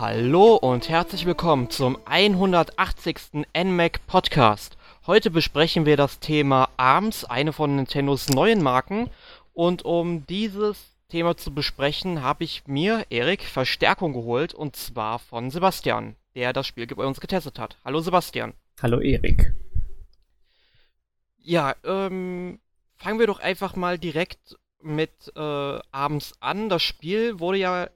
Hallo und herzlich willkommen zum 180. NMAC Podcast. Heute besprechen wir das Thema ARMS, eine von Nintendos neuen Marken. Und um dieses Thema zu besprechen, habe ich mir, Erik, Verstärkung geholt und zwar von Sebastian, der das Spiel bei uns getestet hat. Hallo Sebastian. Hallo Erik. Ja, ähm, fangen wir doch einfach mal direkt mit äh, abends an. Das Spiel wurde ja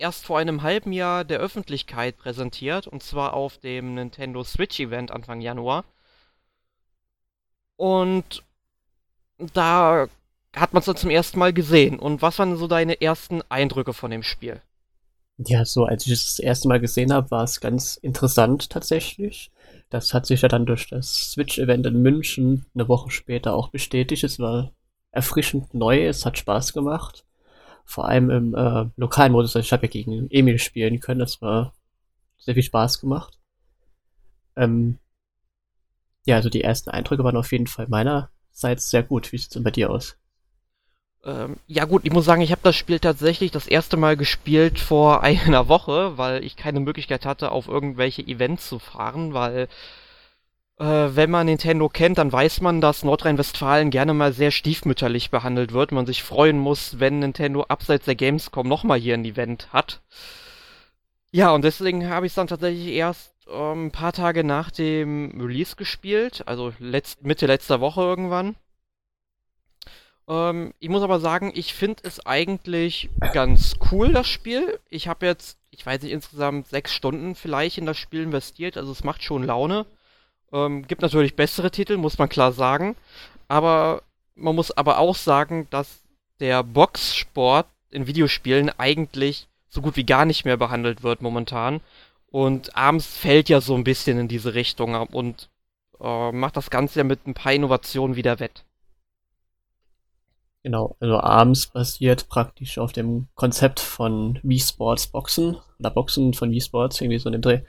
erst vor einem halben Jahr der Öffentlichkeit präsentiert, und zwar auf dem Nintendo Switch Event Anfang Januar. Und da hat man es dann zum ersten Mal gesehen. Und was waren so deine ersten Eindrücke von dem Spiel? Ja, so als ich es das erste Mal gesehen habe, war es ganz interessant tatsächlich. Das hat sich ja dann durch das Switch-Event in München eine Woche später auch bestätigt. Es war erfrischend neu, es hat Spaß gemacht. Vor allem im äh, lokalen Modus. Also ich habe ja gegen Emil spielen können, das war sehr viel Spaß gemacht. Ähm, ja, also die ersten Eindrücke waren auf jeden Fall meinerseits sehr gut. Wie sieht es denn bei dir aus? Ähm, ja gut, ich muss sagen, ich habe das Spiel tatsächlich das erste Mal gespielt vor einer Woche, weil ich keine Möglichkeit hatte, auf irgendwelche Events zu fahren, weil wenn man Nintendo kennt, dann weiß man, dass Nordrhein-Westfalen gerne mal sehr stiefmütterlich behandelt wird. Man sich freuen muss, wenn Nintendo abseits der Gamescom nochmal hier ein Event hat. Ja, und deswegen habe ich es dann tatsächlich erst ähm, ein paar Tage nach dem Release gespielt, also letzt, Mitte letzter Woche irgendwann. Ähm, ich muss aber sagen, ich finde es eigentlich ganz cool, das Spiel. Ich habe jetzt, ich weiß nicht, insgesamt sechs Stunden vielleicht in das Spiel investiert, also es macht schon Laune. Ähm, gibt natürlich bessere Titel, muss man klar sagen. Aber man muss aber auch sagen, dass der Boxsport in Videospielen eigentlich so gut wie gar nicht mehr behandelt wird momentan. Und Arms fällt ja so ein bisschen in diese Richtung und äh, macht das Ganze ja mit ein paar Innovationen wieder wett. Genau, also ARMS basiert praktisch auf dem Konzept von Wii Sports Boxen oder Boxen von Wii Sports, irgendwie so in dem Dreh,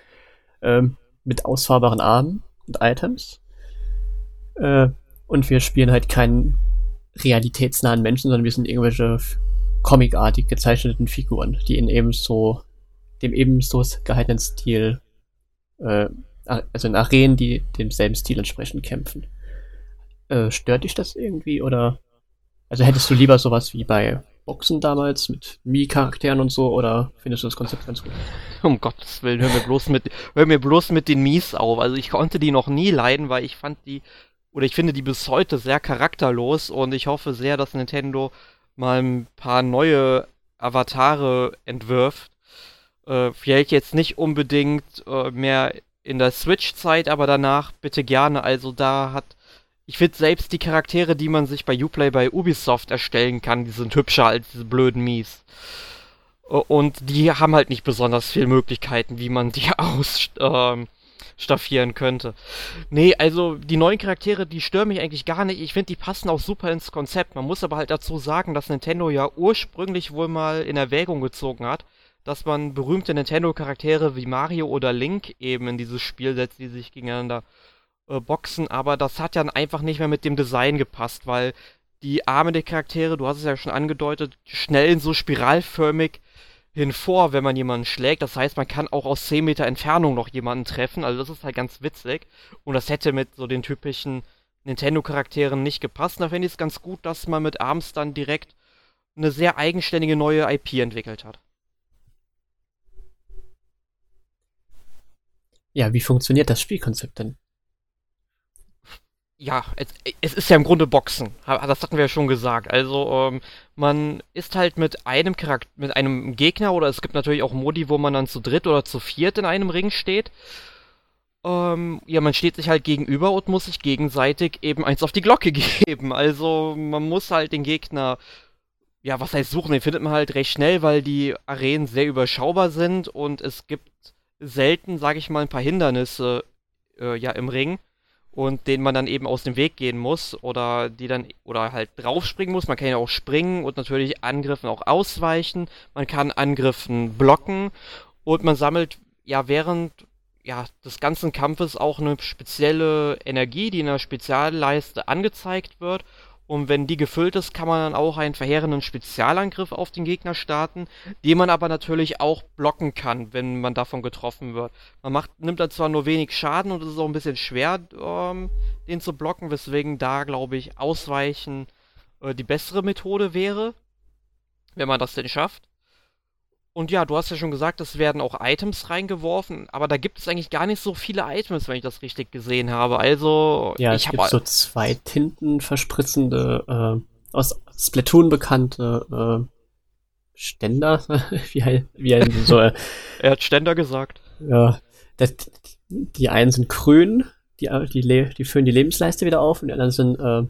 ähm, mit ausfahrbaren Armen und Items. Äh, und wir spielen halt keinen realitätsnahen Menschen, sondern wir sind irgendwelche comicartig gezeichneten Figuren, die in eben so dem ebenso gehaltenen Stil, äh, also in Arenen, die demselben Stil entsprechend kämpfen. Äh, stört dich das irgendwie oder also hättest du lieber sowas wie bei Boxen damals mit Mii-Charakteren und so oder findest du das Konzept ganz gut? Um Gottes Willen, hör mir bloß mit, hör mir bloß mit den Mies auf. Also ich konnte die noch nie leiden, weil ich fand die, oder ich finde die bis heute sehr charakterlos und ich hoffe sehr, dass Nintendo mal ein paar neue Avatare entwirft. Äh, vielleicht jetzt nicht unbedingt äh, mehr in der Switch-Zeit, aber danach bitte gerne. Also da hat ich finde selbst die Charaktere, die man sich bei Uplay bei Ubisoft erstellen kann, die sind hübscher als diese blöden Mies. Und die haben halt nicht besonders viele Möglichkeiten, wie man die ausstaffieren ähm, könnte. Nee, also die neuen Charaktere, die stören mich eigentlich gar nicht. Ich finde, die passen auch super ins Konzept. Man muss aber halt dazu sagen, dass Nintendo ja ursprünglich wohl mal in Erwägung gezogen hat, dass man berühmte Nintendo-Charaktere wie Mario oder Link eben in dieses Spiel setzt, die sich gegeneinander äh, Boxen, aber das hat ja einfach nicht mehr mit dem Design gepasst, weil die Arme der Charaktere, du hast es ja schon angedeutet, schnell so spiralförmig hinvor, wenn man jemanden schlägt. Das heißt, man kann auch aus 10 Meter Entfernung noch jemanden treffen. Also das ist halt ganz witzig. Und das hätte mit so den typischen Nintendo-Charakteren nicht gepasst. Da finde ich es ganz gut, dass man mit Arms dann direkt eine sehr eigenständige neue IP entwickelt hat. Ja, wie funktioniert das Spielkonzept denn? Ja, es, es, ist ja im Grunde Boxen. Das hatten wir ja schon gesagt. Also, ähm, man ist halt mit einem Charakter, mit einem Gegner oder es gibt natürlich auch Modi, wo man dann zu dritt oder zu viert in einem Ring steht. Ähm, ja, man steht sich halt gegenüber und muss sich gegenseitig eben eins auf die Glocke geben. Also, man muss halt den Gegner, ja, was heißt suchen? Den findet man halt recht schnell, weil die Arenen sehr überschaubar sind und es gibt selten, sag ich mal, ein paar Hindernisse, äh, ja, im Ring und denen man dann eben aus dem Weg gehen muss oder die dann oder halt draufspringen muss. Man kann ja auch springen und natürlich Angriffen auch ausweichen. Man kann Angriffen blocken und man sammelt ja während ja, des ganzen Kampfes auch eine spezielle Energie, die in einer Spezialleiste angezeigt wird. Und wenn die gefüllt ist, kann man dann auch einen verheerenden Spezialangriff auf den Gegner starten, den man aber natürlich auch blocken kann, wenn man davon getroffen wird. Man macht, nimmt dann zwar nur wenig Schaden und es ist auch ein bisschen schwer, ähm, den zu blocken, weswegen da, glaube ich, Ausweichen äh, die bessere Methode wäre, wenn man das denn schafft. Und ja, du hast ja schon gesagt, es werden auch Items reingeworfen, aber da gibt es eigentlich gar nicht so viele Items, wenn ich das richtig gesehen habe. Also, ja, ich gibt so zwei tintenverspritzende, äh, aus Splatoon bekannte äh, Ständer, wie, heißt wie heißen so? Äh, er hat Ständer gesagt. Ja, das, die einen sind grün, die, die, die füllen die Lebensleiste wieder auf und die anderen sind äh,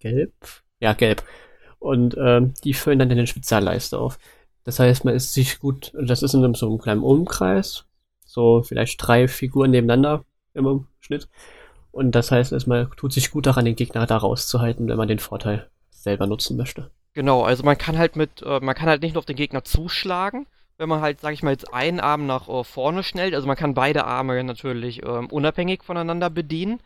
gelb. Ja, gelb. Und äh, die füllen dann den Spezialleiste auf. Das heißt, man ist sich gut, das ist in so einem kleinen Umkreis, so vielleicht drei Figuren nebeneinander im Schnitt. Und das heißt, man tut sich gut daran, den Gegner da rauszuhalten, wenn man den Vorteil selber nutzen möchte. Genau, also man kann halt mit, äh, man kann halt nicht nur auf den Gegner zuschlagen, wenn man halt, sag ich mal, jetzt einen Arm nach äh, vorne schnellt. Also man kann beide Arme natürlich ähm, unabhängig voneinander bedienen.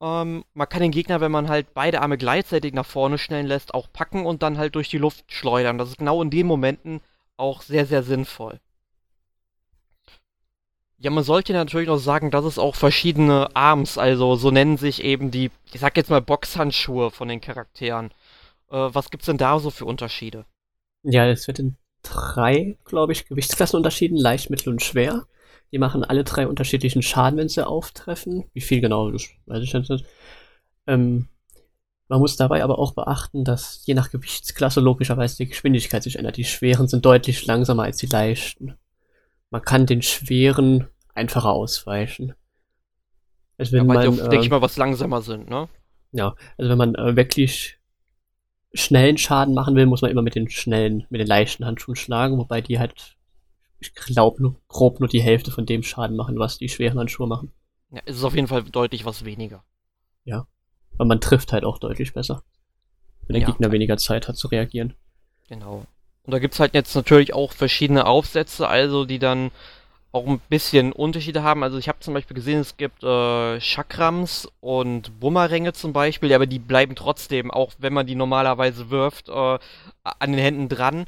Ähm, man kann den Gegner, wenn man halt beide Arme gleichzeitig nach vorne schnellen lässt, auch packen und dann halt durch die Luft schleudern. Das ist genau in den Momenten auch sehr, sehr sinnvoll. Ja, man sollte natürlich noch sagen, dass es auch verschiedene Arms, also so nennen sich eben die, ich sag jetzt mal Boxhandschuhe von den Charakteren. Äh, was gibt's denn da so für Unterschiede? Ja, es wird in drei, glaube ich, Gewichtsklassen unterschieden, leicht, mittel und schwer. Die machen alle drei unterschiedlichen Schaden, wenn sie auftreffen. Wie viel genau, das weiß ich nicht. Ähm, man muss dabei aber auch beachten, dass je nach Gewichtsklasse logischerweise die Geschwindigkeit sich ändert. Die schweren sind deutlich langsamer als die leichten. Man kann den schweren einfacher ausweichen. Also wenn ja, man, die, äh, denke ich mal, was langsamer sind, ne? Ja, also wenn man äh, wirklich schnellen Schaden machen will, muss man immer mit den schnellen, mit den leichten Handschuhen schlagen, wobei die halt ich glaube, nur, grob nur die Hälfte von dem Schaden machen, was die schweren Handschuhe machen. Ja, es ist auf jeden Fall deutlich was weniger. Ja. Aber man trifft halt auch deutlich besser. Wenn der ja, Gegner weniger Zeit hat zu reagieren. Genau. Und da gibt's halt jetzt natürlich auch verschiedene Aufsätze, also die dann auch ein bisschen Unterschiede haben. Also ich habe zum Beispiel gesehen, es gibt äh, Chakrams und Bumeränge zum Beispiel, aber die bleiben trotzdem, auch wenn man die normalerweise wirft, äh, an den Händen dran.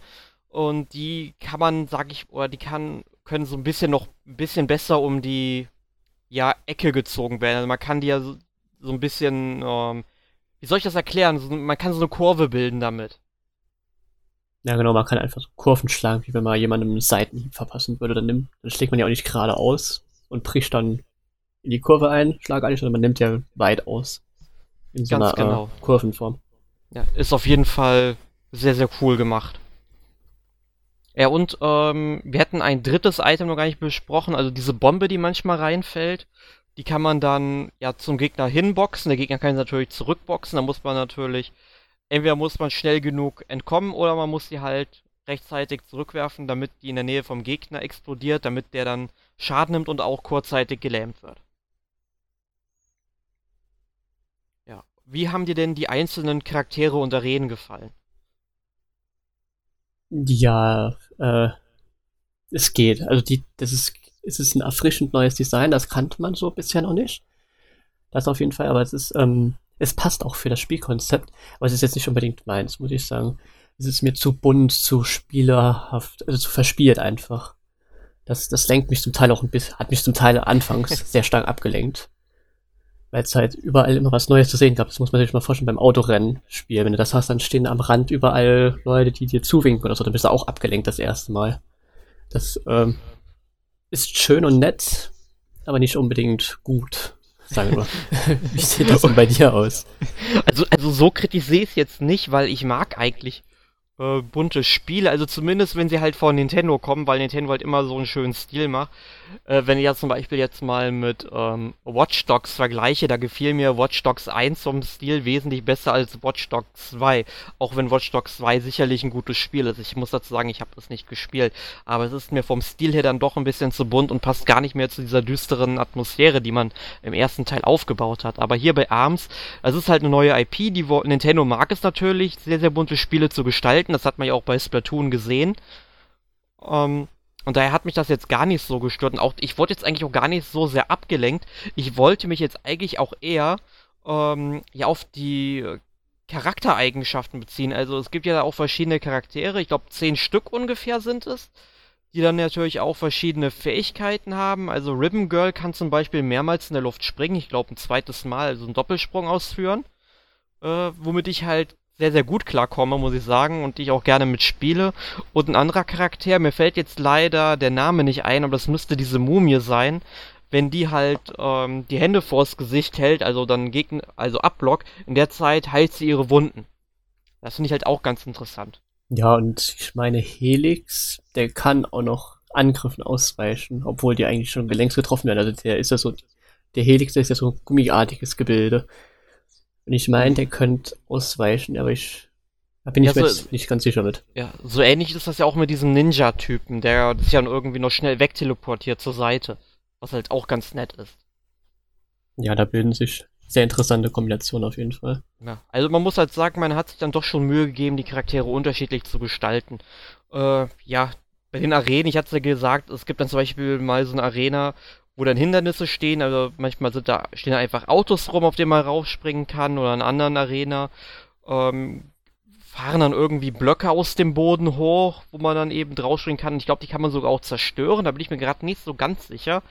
Und die kann man, sag ich, oder die kann, können so ein bisschen noch ein bisschen besser um die ja, Ecke gezogen werden. Also man kann die ja so, so ein bisschen, ähm, wie soll ich das erklären? So, man kann so eine Kurve bilden damit. Ja, genau, man kann einfach so Kurven schlagen, wie wenn man jemandem einen Seitenhieb verpassen würde. Dann, nimmt, dann schlägt man ja auch nicht geradeaus und bricht dann in die Kurve ein, schlag eigentlich, sondern man nimmt ja weit aus. In so Ganz einer genau. äh, Kurvenform. Ja, ist auf jeden Fall sehr, sehr cool gemacht. Ja, und ähm, wir hätten ein drittes Item noch gar nicht besprochen, also diese Bombe, die manchmal reinfällt. Die kann man dann ja zum Gegner hinboxen. Der Gegner kann sie natürlich zurückboxen. Da muss man natürlich, entweder muss man schnell genug entkommen oder man muss sie halt rechtzeitig zurückwerfen, damit die in der Nähe vom Gegner explodiert, damit der dann Schaden nimmt und auch kurzzeitig gelähmt wird. Ja. Wie haben dir denn die einzelnen Charaktere und Arenen gefallen? Ja, äh, es geht. Also die, das ist, es ist ein erfrischend neues Design, das kannte man so bisher noch nicht. Das auf jeden Fall, aber es ist, ähm, es passt auch für das Spielkonzept, aber es ist jetzt nicht unbedingt meins, muss ich sagen. Es ist mir zu bunt, zu spielerhaft, also zu verspielt einfach. Das, das lenkt mich zum Teil auch ein bisschen, hat mich zum Teil anfangs sehr stark abgelenkt weil es halt überall immer was Neues zu sehen gab. Das muss man sich mal vorstellen beim Autorennen-Spiel. Wenn du das hast, dann stehen am Rand überall Leute, die dir zuwinken oder so. Dann bist du auch abgelenkt das erste Mal. Das ähm, ist schön und nett, aber nicht unbedingt gut. Sagen wir. Wie sieht das denn bei dir aus? Also, also so kritisiere ich es jetzt nicht, weil ich mag eigentlich äh, bunte Spiele, also zumindest wenn sie halt von Nintendo kommen, weil Nintendo halt immer so einen schönen Stil macht. Äh, wenn ich ja zum Beispiel jetzt mal mit ähm, Watch Dogs vergleiche, da gefiel mir Watch Dogs 1 vom Stil wesentlich besser als Watch Dogs 2. Auch wenn Watch Dogs 2 sicherlich ein gutes Spiel ist. Ich muss dazu sagen, ich habe das nicht gespielt. Aber es ist mir vom Stil her dann doch ein bisschen zu bunt und passt gar nicht mehr zu dieser düsteren Atmosphäre, die man im ersten Teil aufgebaut hat. Aber hier bei ARMS, es ist halt eine neue IP, die Nintendo mag es natürlich, sehr, sehr bunte Spiele zu gestalten. Das hat man ja auch bei Splatoon gesehen. Ähm, und daher hat mich das jetzt gar nicht so gestört. Und auch, ich wurde jetzt eigentlich auch gar nicht so sehr abgelenkt. Ich wollte mich jetzt eigentlich auch eher ähm, ja, auf die Charaktereigenschaften beziehen. Also es gibt ja auch verschiedene Charaktere, ich glaube zehn Stück ungefähr sind es, die dann natürlich auch verschiedene Fähigkeiten haben. Also Ribbon Girl kann zum Beispiel mehrmals in der Luft springen, ich glaube ein zweites Mal, also einen Doppelsprung ausführen, äh, womit ich halt sehr, sehr gut klarkomme, muss ich sagen, und die ich auch gerne mitspiele. Und ein anderer Charakter, mir fällt jetzt leider der Name nicht ein, aber das müsste diese Mumie sein. Wenn die halt ähm, die Hände vors Gesicht hält, also dann Gegner, also Abblock, in der Zeit heilt sie ihre Wunden. Das finde ich halt auch ganz interessant. Ja, und ich meine, Helix, der kann auch noch Angriffen ausweichen, obwohl die eigentlich schon längst getroffen werden. Also der ist ja so, der Helix der ist ja so ein gummiartiges Gebilde. Und ich meine, der könnte ausweichen, aber ich da bin ich ja, mir so, nicht ganz sicher mit. Ja, so ähnlich ist das ja auch mit diesem Ninja-Typen, der sich dann irgendwie noch schnell wegteleportiert zur Seite. Was halt auch ganz nett ist. Ja, da bilden sich sehr interessante Kombinationen auf jeden Fall. Ja, also man muss halt sagen, man hat sich dann doch schon Mühe gegeben, die Charaktere unterschiedlich zu gestalten. Äh, ja, bei den Arenen, ich hatte es ja gesagt, es gibt dann zum Beispiel mal so eine Arena, wo dann Hindernisse stehen. Also manchmal sind da, stehen da einfach Autos rum, auf denen man raufspringen kann oder in anderen Arena. Ähm, fahren dann irgendwie Blöcke aus dem Boden hoch, wo man dann eben draufspringen kann. Ich glaube, die kann man sogar auch zerstören. Da bin ich mir gerade nicht so ganz sicher.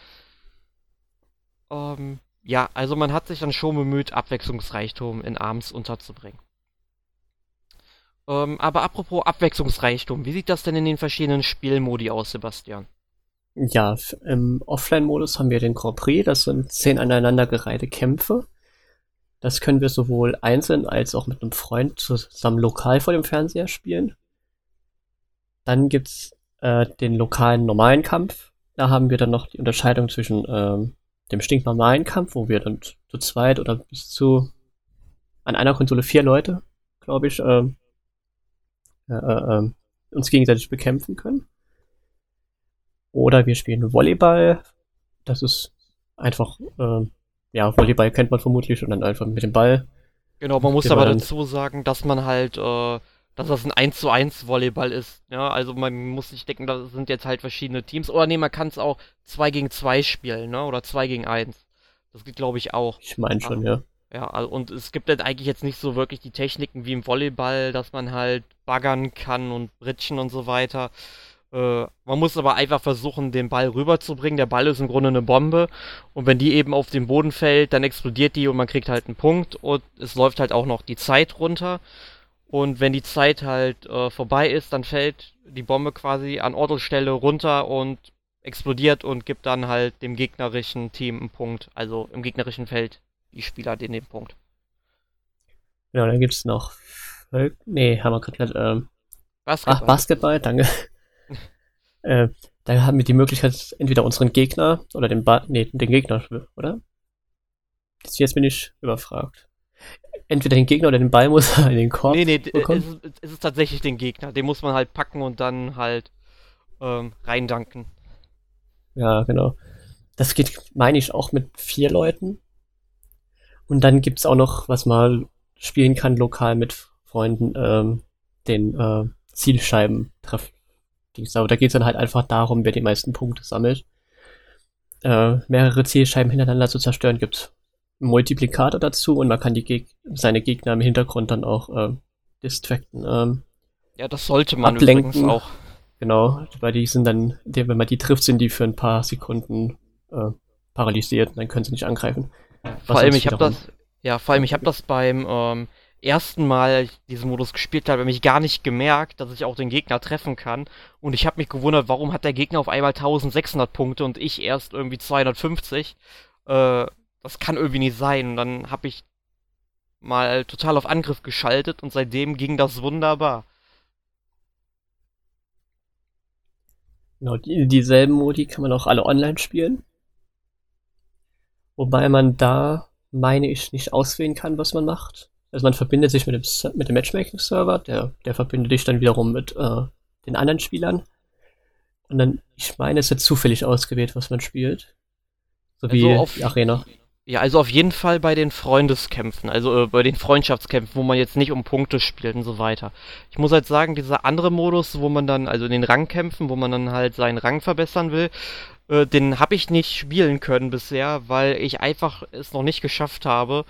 Ähm, ja, also man hat sich dann schon bemüht, Abwechslungsreichtum in Arms unterzubringen. Ähm, aber apropos Abwechslungsreichtum, wie sieht das denn in den verschiedenen Spielmodi aus, Sebastian? Ja, im Offline-Modus haben wir den Grand Prix, das sind zehn aneinandergereihte Kämpfe. Das können wir sowohl einzeln als auch mit einem Freund zusammen lokal vor dem Fernseher spielen. Dann gibt's äh, den lokalen normalen Kampf. Da haben wir dann noch die Unterscheidung zwischen ähm, dem stinknormalen Kampf, wo wir dann zu zweit oder bis zu an einer Konsole vier Leute, glaube ich, ähm, äh, äh, uns gegenseitig bekämpfen können. Oder wir spielen Volleyball. Das ist einfach, äh, ja, Volleyball kennt man vermutlich und dann einfach mit dem Ball. Genau, man muss aber dazu sagen, dass man halt, äh, dass das ein 1 zu 1 Volleyball ist. Ja, also man muss nicht denken, da sind jetzt halt verschiedene Teams. Oder nee, man kann es auch 2 gegen 2 spielen, ne? Oder 2 gegen 1. Das geht, glaube ich, auch. Ich meine schon, ja. Ja, also, und es gibt halt eigentlich jetzt nicht so wirklich die Techniken wie im Volleyball, dass man halt baggern kann und britschen und so weiter. Äh, man muss aber einfach versuchen, den Ball rüberzubringen. Der Ball ist im Grunde eine Bombe. Und wenn die eben auf den Boden fällt, dann explodiert die und man kriegt halt einen Punkt. Und es läuft halt auch noch die Zeit runter. Und wenn die Zeit halt äh, vorbei ist, dann fällt die Bombe quasi an Ort und Stelle runter und explodiert und gibt dann halt dem gegnerischen Team einen Punkt. Also im gegnerischen Feld die Spieler den, den Punkt. Ja, dann gibt's noch. Nee, haben wir gerade. Ähm, Basketball. Ach, Basketball, danke. Äh, da haben wir die Möglichkeit, entweder unseren Gegner oder den ba nee, den Gegner, oder? Jetzt bin ich überfragt. Entweder den Gegner oder den Ball muss er in den Korb. Nee, nee, bekommen. es ist, es ist tatsächlich den Gegner. Den muss man halt packen und dann halt ähm, reindanken. Ja, genau. Das geht, meine ich, auch mit vier Leuten. Und dann gibt's auch noch, was man spielen kann, lokal mit Freunden, ähm, den äh, Zielscheiben treffen Dings. Aber da geht es dann halt einfach darum, wer die meisten Punkte sammelt. Äh, mehrere Zielscheiben hintereinander zu zerstören, gibt Multiplikator dazu und man kann die Geg seine Gegner im Hintergrund dann auch äh, distracten. Ähm, ja, das sollte man ablenken. übrigens auch. Genau, weil die sind dann, wenn man die trifft, sind die für ein paar Sekunden äh, paralysiert und dann können sie nicht angreifen. Vor allem, ich habe das, ja, vor allem, ich habe das beim ähm, ersten Mal diesen Modus gespielt habe, habe ich gar nicht gemerkt, dass ich auch den Gegner treffen kann. Und ich habe mich gewundert, warum hat der Gegner auf einmal 1600 Punkte und ich erst irgendwie 250. Äh, das kann irgendwie nicht sein. Und dann habe ich mal total auf Angriff geschaltet und seitdem ging das wunderbar. Genau, die, dieselben Modi kann man auch alle online spielen. Wobei man da, meine ich, nicht auswählen kann, was man macht. Also man verbindet sich mit dem, mit dem Matchmaking-Server, der, der verbindet dich dann wiederum mit äh, den anderen Spielern. Und dann, ich meine, es wird zufällig ausgewählt, was man spielt. So also wie auf, die Arena. Ja, also auf jeden Fall bei den Freundeskämpfen, also äh, bei den Freundschaftskämpfen, wo man jetzt nicht um Punkte spielt und so weiter. Ich muss halt sagen, dieser andere Modus, wo man dann, also in den Rangkämpfen, wo man dann halt seinen Rang verbessern will, äh, den habe ich nicht spielen können bisher, weil ich einfach es noch nicht geschafft habe,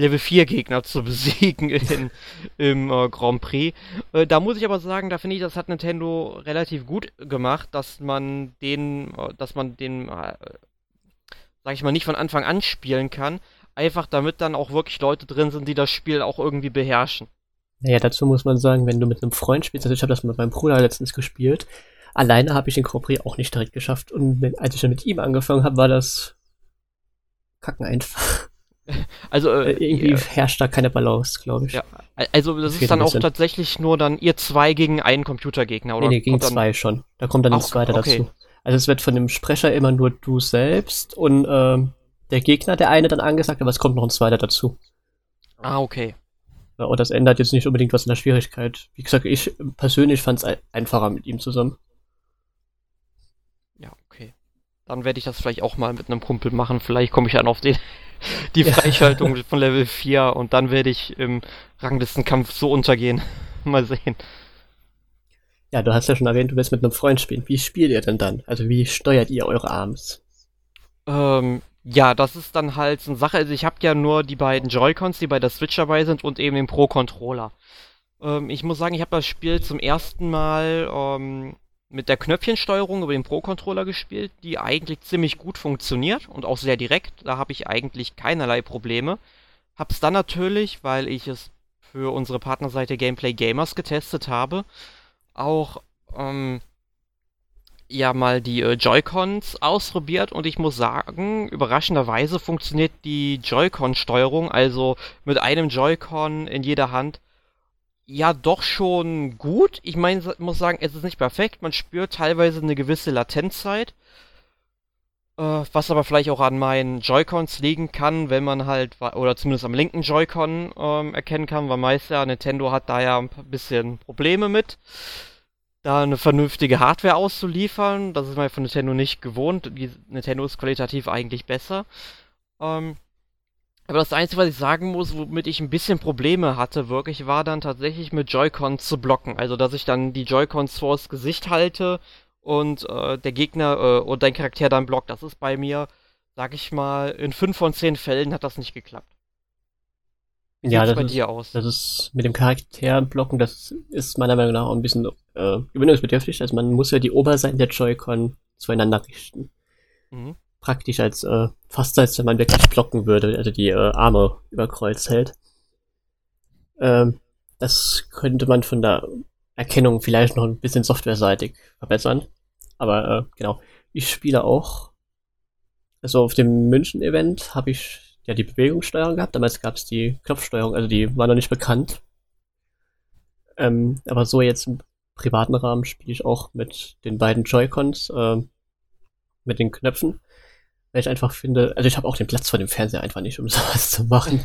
Level 4 Gegner zu besiegen in, im äh, Grand Prix. Äh, da muss ich aber sagen, da finde ich, das hat Nintendo relativ gut gemacht, dass man den, äh, dass man den, äh, sag ich mal, nicht von Anfang an spielen kann. Einfach damit dann auch wirklich Leute drin sind, die das Spiel auch irgendwie beherrschen. Naja, dazu muss man sagen, wenn du mit einem Freund spielst, also ich habe das mit meinem Bruder letztens gespielt, alleine habe ich den Grand Prix auch nicht direkt geschafft. Und wenn, als ich dann mit ihm angefangen habe, war das kacken einfach. Also äh, äh irgendwie ja. herrscht da keine Balance, glaube ich. Ja, also das, das ist dann auch tatsächlich nur dann ihr zwei gegen einen Computergegner, oder? Nee, nee gegen zwei schon. Da kommt dann ein zweiter okay. dazu. Also es wird von dem Sprecher immer nur du selbst und ähm, der Gegner, der eine dann angesagt, aber es kommt noch ein zweiter dazu. Ah, okay. Ja, und das ändert jetzt nicht unbedingt was in der Schwierigkeit. Wie gesagt, ich persönlich fand es einfacher mit ihm zusammen. Ja, okay. Dann werde ich das vielleicht auch mal mit einem Kumpel machen. Vielleicht komme ich dann auf den, die Freischaltung von Level 4 und dann werde ich im Ranglistenkampf so untergehen. mal sehen. Ja, du hast ja schon erwähnt, du willst mit einem Freund spielen. Wie spielt ihr denn dann? Also wie steuert ihr eure Arms? Ähm, ja, das ist dann halt so eine Sache. Also ich habe ja nur die beiden Joy-Cons, die bei der Switch dabei sind und eben den Pro-Controller. Ähm, ich muss sagen, ich habe das Spiel zum ersten Mal ähm, mit der Knöpfchensteuerung über den Pro-Controller gespielt, die eigentlich ziemlich gut funktioniert und auch sehr direkt. Da habe ich eigentlich keinerlei Probleme. Hab's dann natürlich, weil ich es für unsere Partnerseite Gameplay Gamers getestet habe, auch ähm, ja mal die äh, Joy-Cons ausprobiert und ich muss sagen, überraschenderweise funktioniert die Joy-Con-Steuerung, also mit einem Joy-Con in jeder Hand, ja doch schon gut. Ich meine, muss sagen, es ist nicht perfekt. Man spürt teilweise eine gewisse Latenzzeit. Äh, was aber vielleicht auch an meinen Joy-Cons liegen kann, wenn man halt, oder zumindest am linken Joy-Con ähm, erkennen kann, weil meist ja Nintendo hat da ja ein bisschen Probleme mit, da eine vernünftige Hardware auszuliefern. Das ist man von Nintendo nicht gewohnt. Die Nintendo ist qualitativ eigentlich besser. Ähm, aber das Einzige, was ich sagen muss, womit ich ein bisschen Probleme hatte, wirklich, war dann tatsächlich mit Joy-Cons zu blocken. Also, dass ich dann die Joy-Cons vors Gesicht halte und äh, der Gegner äh, und dein Charakter dann blockt. Das ist bei mir, sag ich mal, in 5 von 10 Fällen hat das nicht geklappt. Wie ja, das bei ist, dir aus? Das ist mit dem Charakter blocken, das ist meiner Meinung nach auch ein bisschen äh, gewöhnungsbedürftig. Also man muss ja die Oberseiten der Joy-Con zueinander richten. Mhm praktisch als äh, fast als wenn man wirklich blocken würde, also die äh, Arme über Kreuz hält. Ähm, das könnte man von der Erkennung vielleicht noch ein bisschen softwareseitig verbessern. Aber äh, genau, ich spiele auch. Also auf dem München-Event habe ich ja die Bewegungssteuerung gehabt. Damals gab es die Knopfsteuerung, also die war noch nicht bekannt. Ähm, aber so jetzt im privaten Rahmen spiele ich auch mit den beiden Joy-Cons, äh, mit den Knöpfen. Weil ich einfach finde, also ich habe auch den Platz vor dem Fernseher einfach nicht, um sowas zu machen.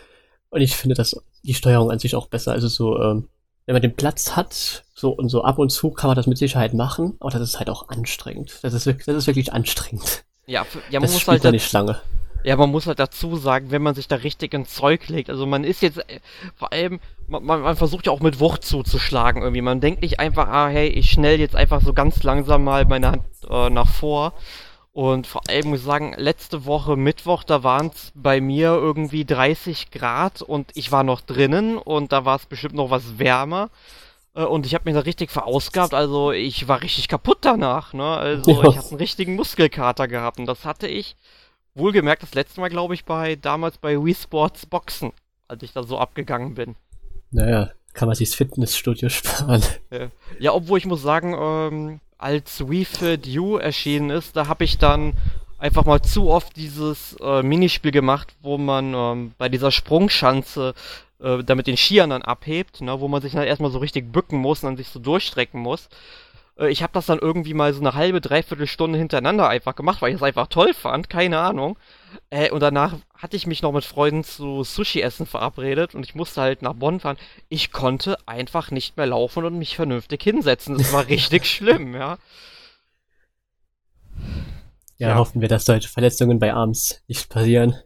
und ich finde das die Steuerung an sich auch besser. Also so, ähm, wenn man den Platz hat, so und so ab und zu kann man das mit Sicherheit machen, aber das ist halt auch anstrengend. Das ist, das ist wirklich anstrengend. Ja, ja man das muss halt nicht lange. Ja, man muss halt dazu sagen, wenn man sich da richtig ins Zeug legt, also man ist jetzt, äh, vor allem, man, man versucht ja auch mit Wucht zuzuschlagen irgendwie. Man denkt nicht einfach, ah, hey, ich schnell jetzt einfach so ganz langsam mal meine Hand äh, nach vor, und vor allem muss ich sagen, letzte Woche Mittwoch, da waren es bei mir irgendwie 30 Grad und ich war noch drinnen und da war es bestimmt noch was wärmer. Äh, und ich habe mich da richtig verausgabt, also ich war richtig kaputt danach, ne? Also ja. ich habe einen richtigen Muskelkater gehabt und das hatte ich wohlgemerkt das letzte Mal, glaube ich, bei damals bei Wii Sports Boxen, als ich da so abgegangen bin. Naja, kann man sich das Fitnessstudio sparen. Ja, ja obwohl ich muss sagen, ähm, als Wii Fit U erschienen ist, da habe ich dann einfach mal zu oft dieses äh, Minispiel gemacht, wo man ähm, bei dieser Sprungschanze äh, damit den Skiern dann abhebt, ne, wo man sich dann erstmal so richtig bücken muss und dann sich so durchstrecken muss. Äh, ich habe das dann irgendwie mal so eine halbe, dreiviertel Stunde hintereinander einfach gemacht, weil ich es einfach toll fand, keine Ahnung. Äh, und danach hatte ich mich noch mit Freunden zu Sushi-Essen verabredet und ich musste halt nach Bonn fahren. Ich konnte einfach nicht mehr laufen und mich vernünftig hinsetzen. Das war richtig schlimm, ja. ja. Ja, hoffen wir, dass solche Verletzungen bei Arms nicht passieren.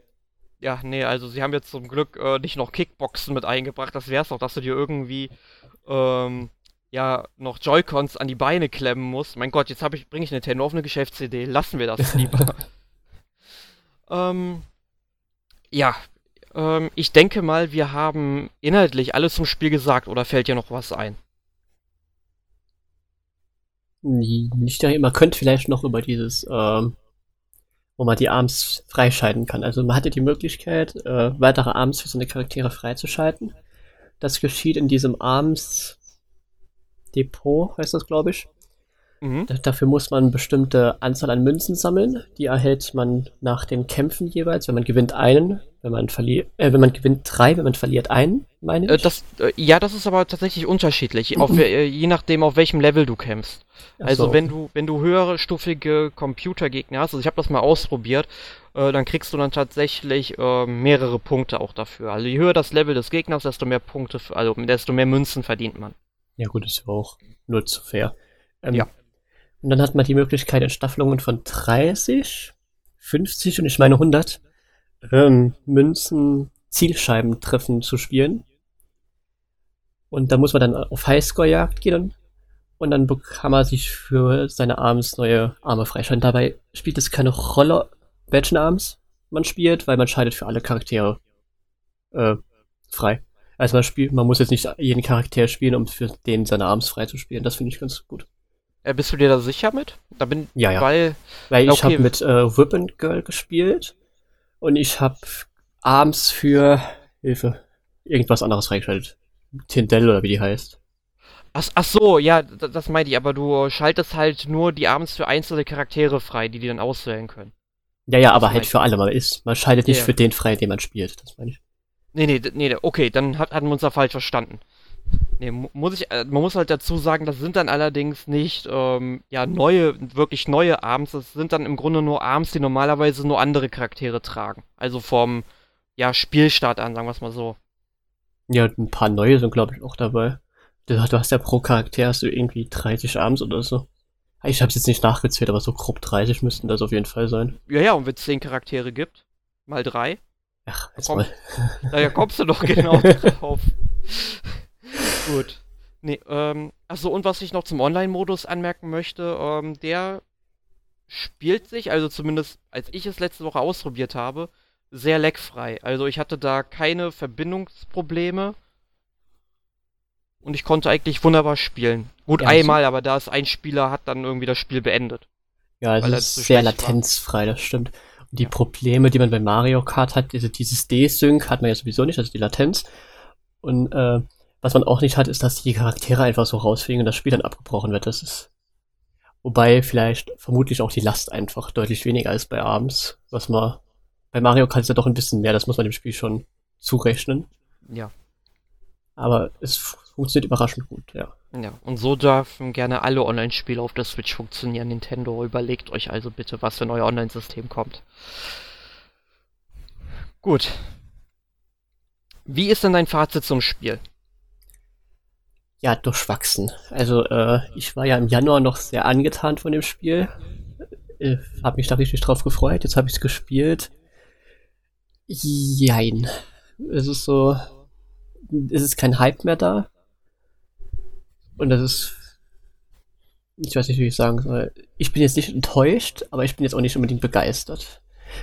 Ja, nee, also sie haben jetzt zum Glück äh, nicht noch Kickboxen mit eingebracht. Das wär's doch, dass du dir irgendwie ähm, ja noch Joy-Cons an die Beine klemmen musst. Mein Gott, jetzt ich, bringe ich Nintendo auf eine Geschäftsidee. Lassen wir das lieber. ähm, ja, Ähm, ich denke mal, wir haben inhaltlich alles zum Spiel gesagt oder fällt dir noch was ein? Nicht man könnte vielleicht noch über dieses, ähm, wo man die Arms freischalten kann. Also man hatte die Möglichkeit, äh, weitere Arms für seine Charaktere freizuschalten. Das geschieht in diesem Arms Depot, heißt das, glaube ich. Mhm. Dafür muss man eine bestimmte Anzahl an Münzen sammeln. Die erhält man nach den Kämpfen jeweils. Wenn man gewinnt einen, wenn man verliert, äh, wenn man gewinnt drei, wenn man verliert einen, meine äh, ich. Äh, das, äh, ja, das ist aber tatsächlich unterschiedlich, auf, äh, je nachdem, auf welchem Level du kämpfst. Also so. wenn du, wenn du höhere stufige Computergegner hast, also ich habe das mal ausprobiert, äh, dann kriegst du dann tatsächlich mehrere Punkte auch dafür. Also je höher das Level des Gegners, desto mehr Punkte, also desto mehr Münzen verdient man. Ja gut, ist ja auch nur zu fair. Ähm, ja. Und dann hat man die Möglichkeit in Staffelungen von 30, 50 und ich meine 100 ähm, Münzen Zielscheiben treffen zu spielen. Und da muss man dann auf Highscore-Jagd gehen und dann kann man sich für seine Arms neue Arme freischalten. Dabei spielt es keine Rolle, welchen Arms man spielt, weil man schaltet für alle Charaktere äh, frei. Also man spielt, man muss jetzt nicht jeden Charakter spielen, um für den seine Arms frei zu spielen. Das finde ich ganz gut. Äh, bist du dir da sicher mit? Da bin ja, ja. Weil, weil ich okay. habe mit äh, Whip Girl gespielt und ich habe Arms für Hilfe irgendwas anderes freigeschaltet. Tindell oder wie die heißt. Ach, ach so, ja, das, das meinte ich, aber du schaltest halt nur die Arms für einzelne Charaktere frei, die die dann auswählen können. Ja, ja, aber halt für alle. Man, ist, man schaltet nicht ja. für den frei, den man spielt. Das meine ich. Nee, nee, nee, okay, dann hat, hatten wir uns da falsch verstanden. Nee, muss ich, äh, man muss halt dazu sagen, das sind dann allerdings nicht, ähm, ja, neue, wirklich neue Arms. Das sind dann im Grunde nur Arms, die normalerweise nur andere Charaktere tragen. Also vom, ja, Spielstart an, sagen wir es mal so. Ja, ein paar neue sind, glaube ich, auch dabei. Du, du hast ja pro Charakter hast du irgendwie 30 Arms oder so. Ich habe es jetzt nicht nachgezählt, aber so grob 30 müssten das auf jeden Fall sein. Ja, ja, und wenn es 10 Charaktere gibt, mal 3. Ach, jetzt komm. Naja, kommst du doch genau drauf. Gut. Nee, ähm, achso, und was ich noch zum Online-Modus anmerken möchte, ähm, der spielt sich, also zumindest als ich es letzte Woche ausprobiert habe, sehr leckfrei. Also ich hatte da keine Verbindungsprobleme und ich konnte eigentlich wunderbar spielen. Gut, ja, einmal, aber da ist ein Spieler, hat dann irgendwie das Spiel beendet. Ja, es ist sehr latenzfrei, das stimmt. Die. Probleme, die man bei Mario Kart hat, also dieses D-Sync hat man ja sowieso nicht, also die Latenz. Und äh, was man auch nicht hat, ist, dass die Charaktere einfach so rausfliegen und das Spiel dann abgebrochen wird. Das ist. Wobei vielleicht vermutlich auch die Last einfach deutlich weniger ist bei abends. Was man. Bei Mario Kart ist ja doch ein bisschen mehr, das muss man dem Spiel schon zurechnen. Ja. Aber es funktioniert überraschend gut, ja. Ja, und so dürfen gerne alle Online-Spiele auf der Switch funktionieren. Nintendo, überlegt euch also bitte, was für ein neues Online-System kommt. Gut. Wie ist denn dein Fazit zum Spiel? ja, durchwachsen. Also äh, ich war ja im Januar noch sehr angetan von dem Spiel. Äh, hab mich da richtig drauf gefreut. Jetzt habe ich es gespielt. Jein. Es ist so, es ist kein Hype mehr da. Und das ist, ich weiß nicht, wie ich sagen soll. Ich bin jetzt nicht enttäuscht, aber ich bin jetzt auch nicht unbedingt begeistert.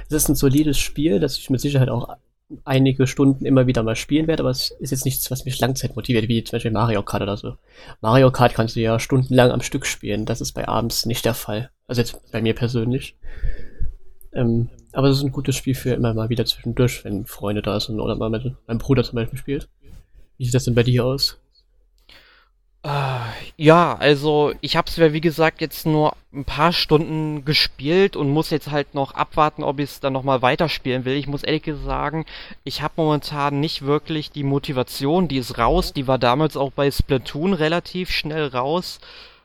Es ist ein solides Spiel, das ich mit Sicherheit auch einige Stunden immer wieder mal spielen werde, aber es ist jetzt nichts, was mich Langzeit motiviert, wie zum Beispiel Mario Kart oder so. Mario Kart kannst du ja stundenlang am Stück spielen, das ist bei abends nicht der Fall. Also jetzt bei mir persönlich. Ähm, aber es ist ein gutes Spiel für immer mal wieder zwischendurch, wenn Freunde da sind oder mal mit meinem Bruder zum Beispiel spielt. Wie sieht das denn bei dir aus? Äh, ja, also ich habe es ja wie gesagt jetzt nur ein paar Stunden gespielt und muss jetzt halt noch abwarten, ob ich es dann nochmal weiterspielen will. Ich muss ehrlich sagen, ich habe momentan nicht wirklich die Motivation, die ist raus, die war damals auch bei Splatoon relativ schnell raus.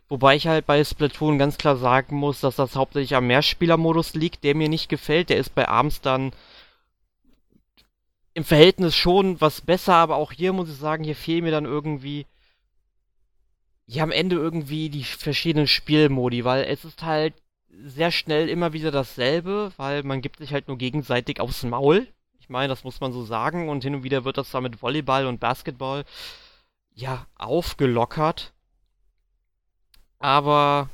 Wobei ich halt bei Splatoon ganz klar sagen muss, dass das hauptsächlich am Mehrspielermodus liegt, der mir nicht gefällt. Der ist bei abends dann im Verhältnis schon was besser, aber auch hier muss ich sagen, hier fehlen mir dann irgendwie ja, am Ende irgendwie die verschiedenen Spielmodi, weil es ist halt sehr schnell immer wieder dasselbe, weil man gibt sich halt nur gegenseitig aufs Maul. Ich meine, das muss man so sagen und hin und wieder wird das da mit Volleyball und Basketball ja aufgelockert. Aber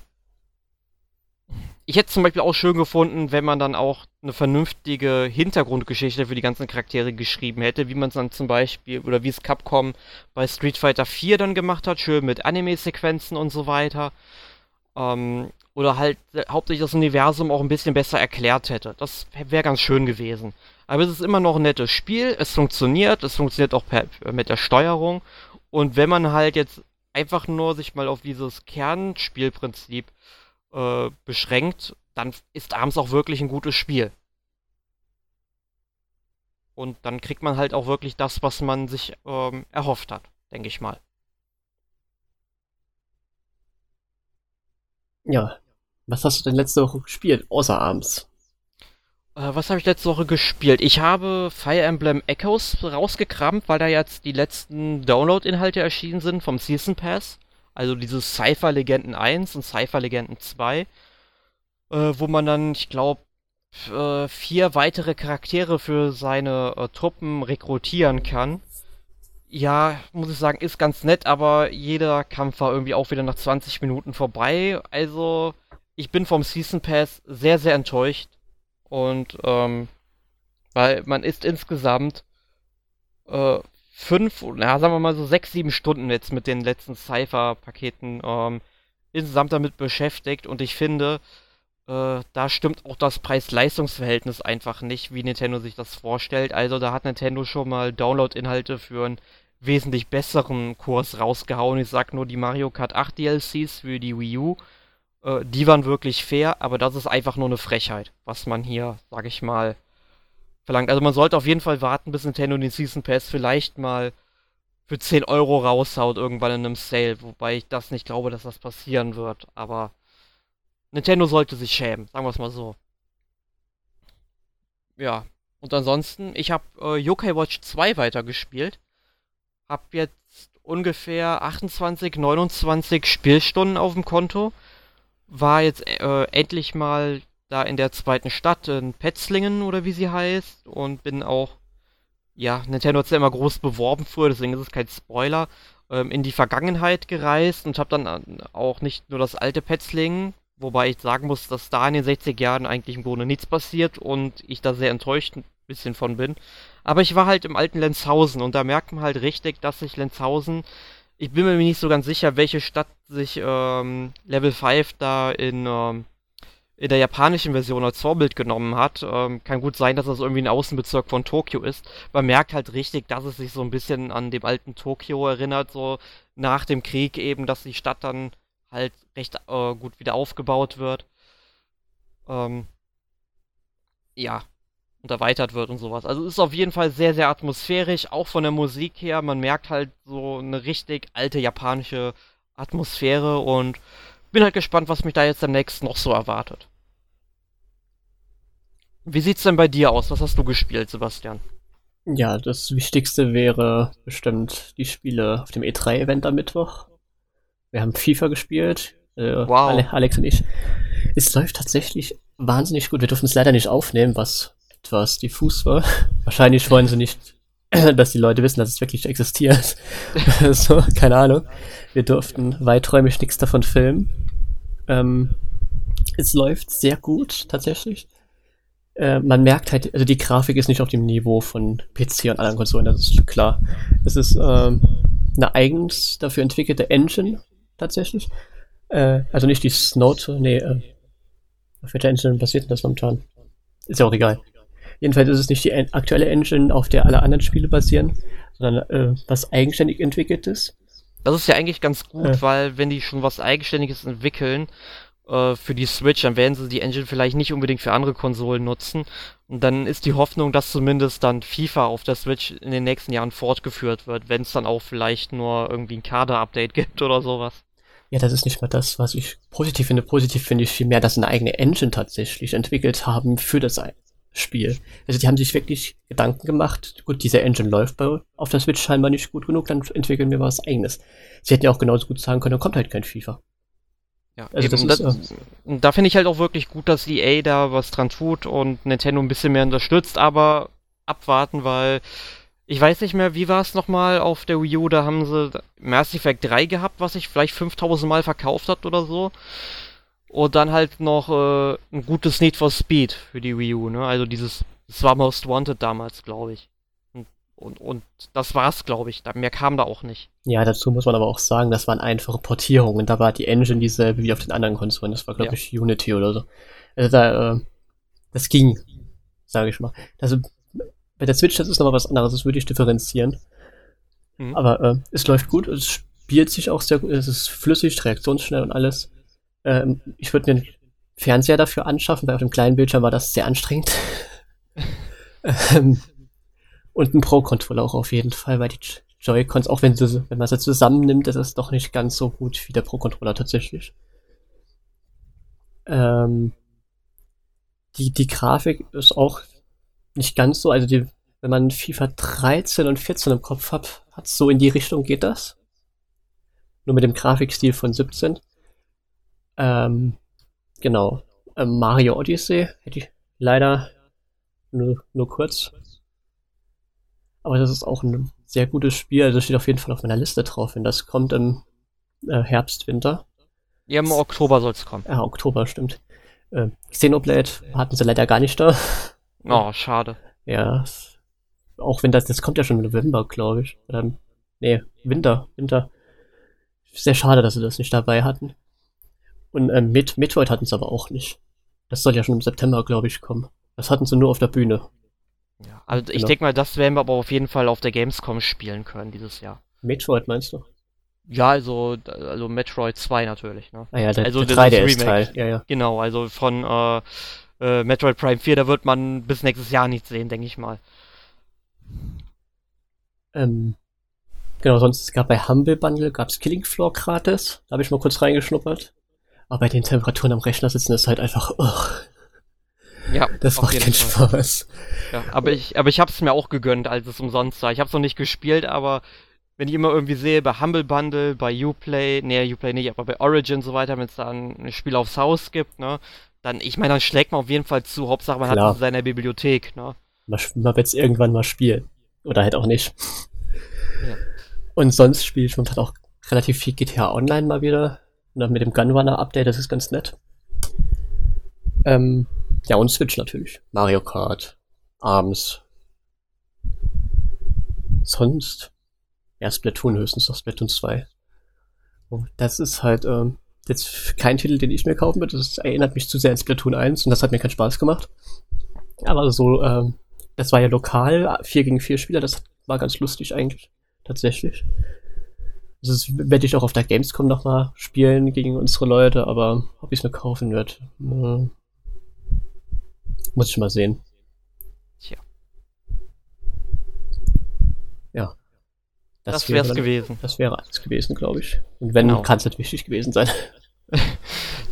ich hätte zum Beispiel auch schön gefunden, wenn man dann auch eine vernünftige Hintergrundgeschichte für die ganzen Charaktere geschrieben hätte, wie man es dann zum Beispiel, oder wie es Capcom bei Street Fighter 4 dann gemacht hat, schön mit Anime-Sequenzen und so weiter. Ähm, oder halt äh, hauptsächlich das Universum auch ein bisschen besser erklärt hätte. Das wäre ganz schön gewesen. Aber es ist immer noch ein nettes Spiel, es funktioniert, es funktioniert auch per, mit der Steuerung. Und wenn man halt jetzt einfach nur sich mal auf dieses Kernspielprinzip äh, beschränkt, dann ist abends auch wirklich ein gutes Spiel. Und dann kriegt man halt auch wirklich das, was man sich ähm, erhofft hat, denke ich mal. Ja. Was hast du denn letzte Woche gespielt, außer abends? Äh, was habe ich letzte Woche gespielt? Ich habe Fire Emblem Echoes rausgekramt, weil da jetzt die letzten Download-Inhalte erschienen sind vom Season Pass. Also dieses Cypher Legenden 1 und Cypher Legenden 2, äh, wo man dann, ich glaube, äh, vier weitere Charaktere für seine äh, Truppen rekrutieren kann. Ja, muss ich sagen, ist ganz nett, aber jeder Kampf war irgendwie auch wieder nach 20 Minuten vorbei. Also, ich bin vom Season Pass sehr, sehr enttäuscht. Und, ähm, weil man ist insgesamt äh, fünf, na, sagen wir mal so sechs, sieben Stunden jetzt mit den letzten Cypher-Paketen ähm, insgesamt damit beschäftigt und ich finde, äh, da stimmt auch das Preis-Leistungs-Verhältnis einfach nicht, wie Nintendo sich das vorstellt. Also da hat Nintendo schon mal Download-Inhalte für einen wesentlich besseren Kurs rausgehauen. Ich sag nur die Mario Kart 8 DLCs für die Wii U. Äh, die waren wirklich fair, aber das ist einfach nur eine Frechheit, was man hier, sag ich mal, verlangt. Also man sollte auf jeden Fall warten, bis Nintendo den Season Pass vielleicht mal für 10 Euro raushaut, irgendwann in einem Sale. Wobei ich das nicht glaube, dass das passieren wird. Aber Nintendo sollte sich schämen, sagen wir es mal so. Ja, und ansonsten, ich habe äh, Yokai Watch 2 weitergespielt. Hab jetzt ungefähr 28, 29 Spielstunden auf dem Konto. War jetzt äh, endlich mal da in der zweiten Stadt, in Petzlingen oder wie sie heißt. Und bin auch, ja, Nintendo hat es ja immer groß beworben früher, deswegen ist es kein Spoiler, ähm, in die Vergangenheit gereist und habe dann auch nicht nur das alte Petzlingen, wobei ich sagen muss, dass da in den 60 Jahren eigentlich im Grunde nichts passiert und ich da sehr enttäuscht ein bisschen von bin. Aber ich war halt im alten Lenzhausen und da merkt man halt richtig, dass sich Lenzhausen ich bin mir nicht so ganz sicher, welche Stadt sich ähm, Level 5 da in ähm, in der japanischen Version als Vorbild genommen hat. Ähm, kann gut sein, dass das irgendwie ein Außenbezirk von Tokio ist. Man merkt halt richtig, dass es sich so ein bisschen an dem alten Tokio erinnert, so nach dem Krieg eben, dass die Stadt dann halt recht äh, gut wieder aufgebaut wird. Ähm, ja, und erweitert wird und sowas. Also ist auf jeden Fall sehr, sehr atmosphärisch, auch von der Musik her. Man merkt halt so eine richtig alte japanische Atmosphäre und bin halt gespannt, was mich da jetzt demnächst noch so erwartet. Wie sieht's denn bei dir aus? Was hast du gespielt, Sebastian? Ja, das Wichtigste wäre bestimmt die Spiele auf dem E3-Event am Mittwoch. Wir haben FIFA gespielt. Äh, wow. Alex und ich. Es läuft tatsächlich wahnsinnig gut. Wir durften es leider nicht aufnehmen, was etwas diffus war. Wahrscheinlich wollen sie nicht, dass die Leute wissen, dass es wirklich existiert. so, keine Ahnung. Wir durften weiträumig nichts davon filmen. Ähm, es läuft sehr gut, tatsächlich. Äh, man merkt halt, also die Grafik ist nicht auf dem Niveau von PC und anderen Konsolen, das ist klar. Es ist ähm, eine eigens dafür entwickelte Engine, tatsächlich. Äh, also nicht die Snow, nee, äh, auf welcher Engine basiert denn das momentan? Ist ja auch egal. Jedenfalls ist es nicht die aktuelle Engine, auf der alle anderen Spiele basieren, sondern äh, was eigenständig entwickelt ist. Das ist ja eigentlich ganz gut, ja. weil wenn die schon was Eigenständiges entwickeln äh, für die Switch, dann werden sie die Engine vielleicht nicht unbedingt für andere Konsolen nutzen. Und dann ist die Hoffnung, dass zumindest dann FIFA auf der Switch in den nächsten Jahren fortgeführt wird, wenn es dann auch vielleicht nur irgendwie ein Kader-Update gibt oder sowas. Ja, das ist nicht mal das, was ich positiv finde. Positiv finde ich vielmehr, dass sie eine eigene Engine tatsächlich entwickelt haben für das Spiel. Also die haben sich wirklich Gedanken gemacht, gut, diese Engine läuft bei, auf der Switch scheinbar nicht gut genug, dann entwickeln wir was eigenes. Sie hätten ja auch genauso gut sagen können, dann kommt halt kein FIFA. Ja, also das ist, äh, da finde ich halt auch wirklich gut, dass EA da was dran tut und Nintendo ein bisschen mehr unterstützt, aber abwarten, weil ich weiß nicht mehr, wie war es nochmal auf der Wii U, da haben sie Mass Effect 3 gehabt, was sich vielleicht 5000 Mal verkauft hat oder so. Und dann halt noch äh, ein gutes Need for Speed für die Wii U, ne? Also dieses, das war Most Wanted damals, glaube ich. Und, und, und das war's, glaube ich. Da, mehr kam da auch nicht. Ja, dazu muss man aber auch sagen, das waren einfache Portierungen. Da war die Engine dieselbe wie auf den anderen Konsolen. Das war, glaube Ja. ich, Unity oder so. Also da, äh, das ging, sage ich mal. Also bei der Switch, das ist nochmal was anderes, das würde ich differenzieren. Mhm. Aber äh, es läuft gut, es spielt sich auch sehr gut, es ist flüssig, reaktionsschnell und alles. Ähm, ich würde mir einen Fernseher dafür anschaffen, weil auf dem kleinen Bildschirm war das sehr anstrengend. ähm, und ein Pro-Controller auch auf jeden Fall, weil die Joy-Cons, auch wenn, sie, wenn man sie zusammennimmt, ist es doch nicht ganz so gut wie der Pro-Controller tatsächlich. Ähm, die, die Grafik ist auch nicht ganz so, also die, wenn man FIFA 13 und 14 im Kopf hat, hat so in die Richtung geht das. Nur mit dem Grafikstil von 17. Ähm, genau. Ähm, Mario Odyssey hätte ich leider nur, nur kurz. Aber das ist auch ein sehr gutes Spiel. Also steht auf jeden Fall auf meiner Liste drauf, wenn das kommt im äh, Herbst, Winter. Ja, im Oktober soll's kommen. Ja, Oktober, stimmt. Äh, Xenoblade hatten sie leider gar nicht da. Oh, schade. Ja, es- auch wenn das, das kommt ja schon im November, glaube ich. Oder, nee, Winter, Winter. Sehr schade, dass sie das nicht dabei hatten. Und ähm, Met Metroid hatten sie aber auch nicht. Das soll ja schon im September, glaube ich, kommen. Das hatten sie nur auf der Bühne. Ja, also ich Genau. denke mal, das werden wir aber auf jeden Fall auf der Gamescom spielen können dieses Jahr. Metroid meinst du? Ja, also, also Metroid 2 natürlich, ne? Ah ja, der, Also der das 3DS-Teil. Remake. Ja, ja. Genau, also von äh, äh, Metroid Prime 4, da wird man bis nächstes Jahr nichts sehen, denke ich mal. Ähm, genau, sonst es gab bei Humble Bundle gab's Killing Floor gratis. Da habe ich mal kurz reingeschnuppert. Aber bei den Temperaturen am Rechner sitzen ist halt einfach, ugh, Ja, das macht keinen Fall. Spaß. Ja, aber ich, aber ich hab's mir auch gegönnt, als es umsonst war. Ich hab's noch nicht gespielt, aber wenn ich immer irgendwie sehe, bei Humble Bundle, bei Uplay, nee, Uplay nicht, aber bei Origin und so weiter, wenn es da ein Spiel aufs Haus gibt, ne, dann, ich meine, dann schlägt man auf jeden Fall zu. Hauptsache, man Klar. hat es in seiner Bibliothek, ne. Man, man wird es irgendwann mal spielen. Oder halt auch nicht. Ja. Und sonst spiele ich momentan auch relativ viel GTA Online mal wieder. Und dann mit dem Gunrunner Update, das ist ganz nett. Ähm, ja, und Switch natürlich. Mario Kart, ARMS. Sonst, ja, Splatoon höchstens noch Splatoon 2. Oh, Das ist halt ähm, jetzt kein Titel, den ich mir kaufen würde. Das erinnert mich zu sehr an Splatoon 1 und das hat mir keinen Spaß gemacht. Aber so, ähm, das war ja lokal, 4 gegen 4 Spieler, das war ganz lustig eigentlich, tatsächlich. Das werde ich auch auf der Gamescom nochmal spielen gegen unsere Leute, aber ob ich es mir kaufen werde, äh, muss ich mal sehen. Tja. Ja. Das, wäre wär's dann- gewesen. Das wäre alles gewesen, glaube ich. Und wenn, Genau. kann es nicht wichtig gewesen sein.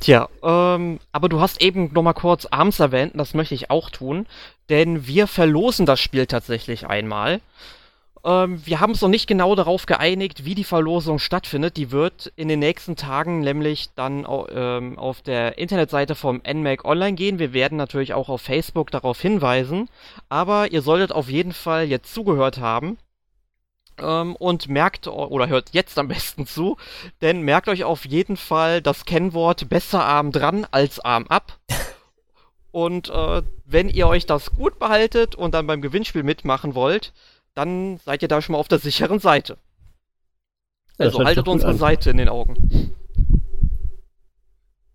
Tja, ähm, aber du hast eben noch mal kurz Arms erwähnt, das möchte ich auch tun, denn wir verlosen das Spiel tatsächlich einmal. Ähm, wir haben uns noch nicht genau darauf geeinigt, wie die Verlosung stattfindet. Die wird in den nächsten Tagen nämlich dann ähm, auf der Internetseite vom NMAC online gehen. Wir werden natürlich auch auf Facebook darauf hinweisen, aber ihr solltet auf jeden Fall jetzt zugehört haben. Ähm, und merkt, oder hört jetzt am besten zu, denn merkt euch auf jeden Fall das Kennwort besser Arm dran als Arm ab. Und äh, wenn ihr euch das gut behaltet und dann beim Gewinnspiel mitmachen wollt, dann seid ihr da schon mal auf der sicheren Seite. Also haltet unsere an. Seite in den Augen.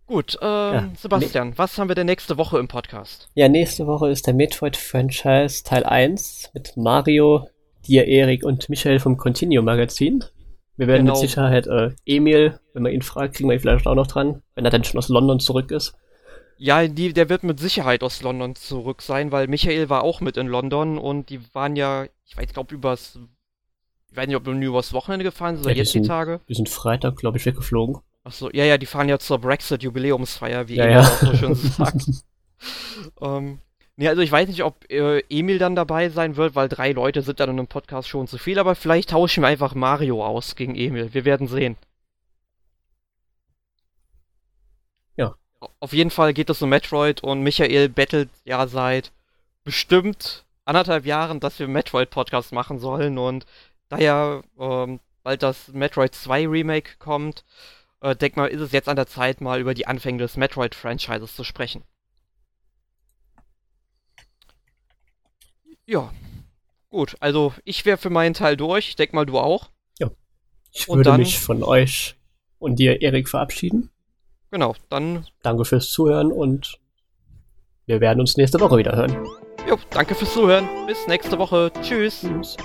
Gut, ähm, Ja, Sebastian, was haben wir denn nächste Woche im Podcast? Ja, nächste Woche ist der Metroid-Franchise Teil 1 mit Mario, dir, Erik und Michael vom Continuum Magazin. Wir werden Genau. mit Sicherheit äh, Emil, wenn man ihn fragt, kriegen wir ihn vielleicht auch noch dran, wenn er dann schon aus London zurück ist. Ja, die, der wird mit Sicherheit aus London zurück sein, weil Michael war auch mit in London und die waren ja, ich weiß, glaube übers, ich weiß nicht, ob nur übers Wochenende gefahren sind oder Ja, die jetzt die Tage. Wir sind Freitag, glaube ich, weggeflogen. Achso, ja, ja, die fahren ja zur Brexit-Jubiläumsfeier, wie Ja, Emil ja. auch so schön sagt. ähm, nee, also ich weiß nicht, ob äh, Emil dann dabei sein wird, weil drei Leute sind dann in einem Podcast schon zu viel, aber vielleicht tauschen wir einfach Mario aus gegen Emil. Wir werden sehen. Ja. Auf jeden Fall geht es um Metroid und Michael bettelt ja seit bestimmt anderthalb Jahren, dass wir Metroid-Podcast machen sollen und da ja ähm, bald das Metroid 2 Remake kommt äh, denk mal, ist es jetzt an der Zeit, mal über die Anfänge des Metroid-Franchises zu sprechen. Ja, gut. Also ich wäre für meinen Teil durch. Ich denk mal, du auch. Ja. Ich würde dann, mich von euch und dir, Erik, verabschieden. Genau, dann. Danke fürs Zuhören und wir werden uns nächste Woche wieder hören. Jo, danke fürs Zuhören. Bis nächste Woche. Tschüss. Tschüss.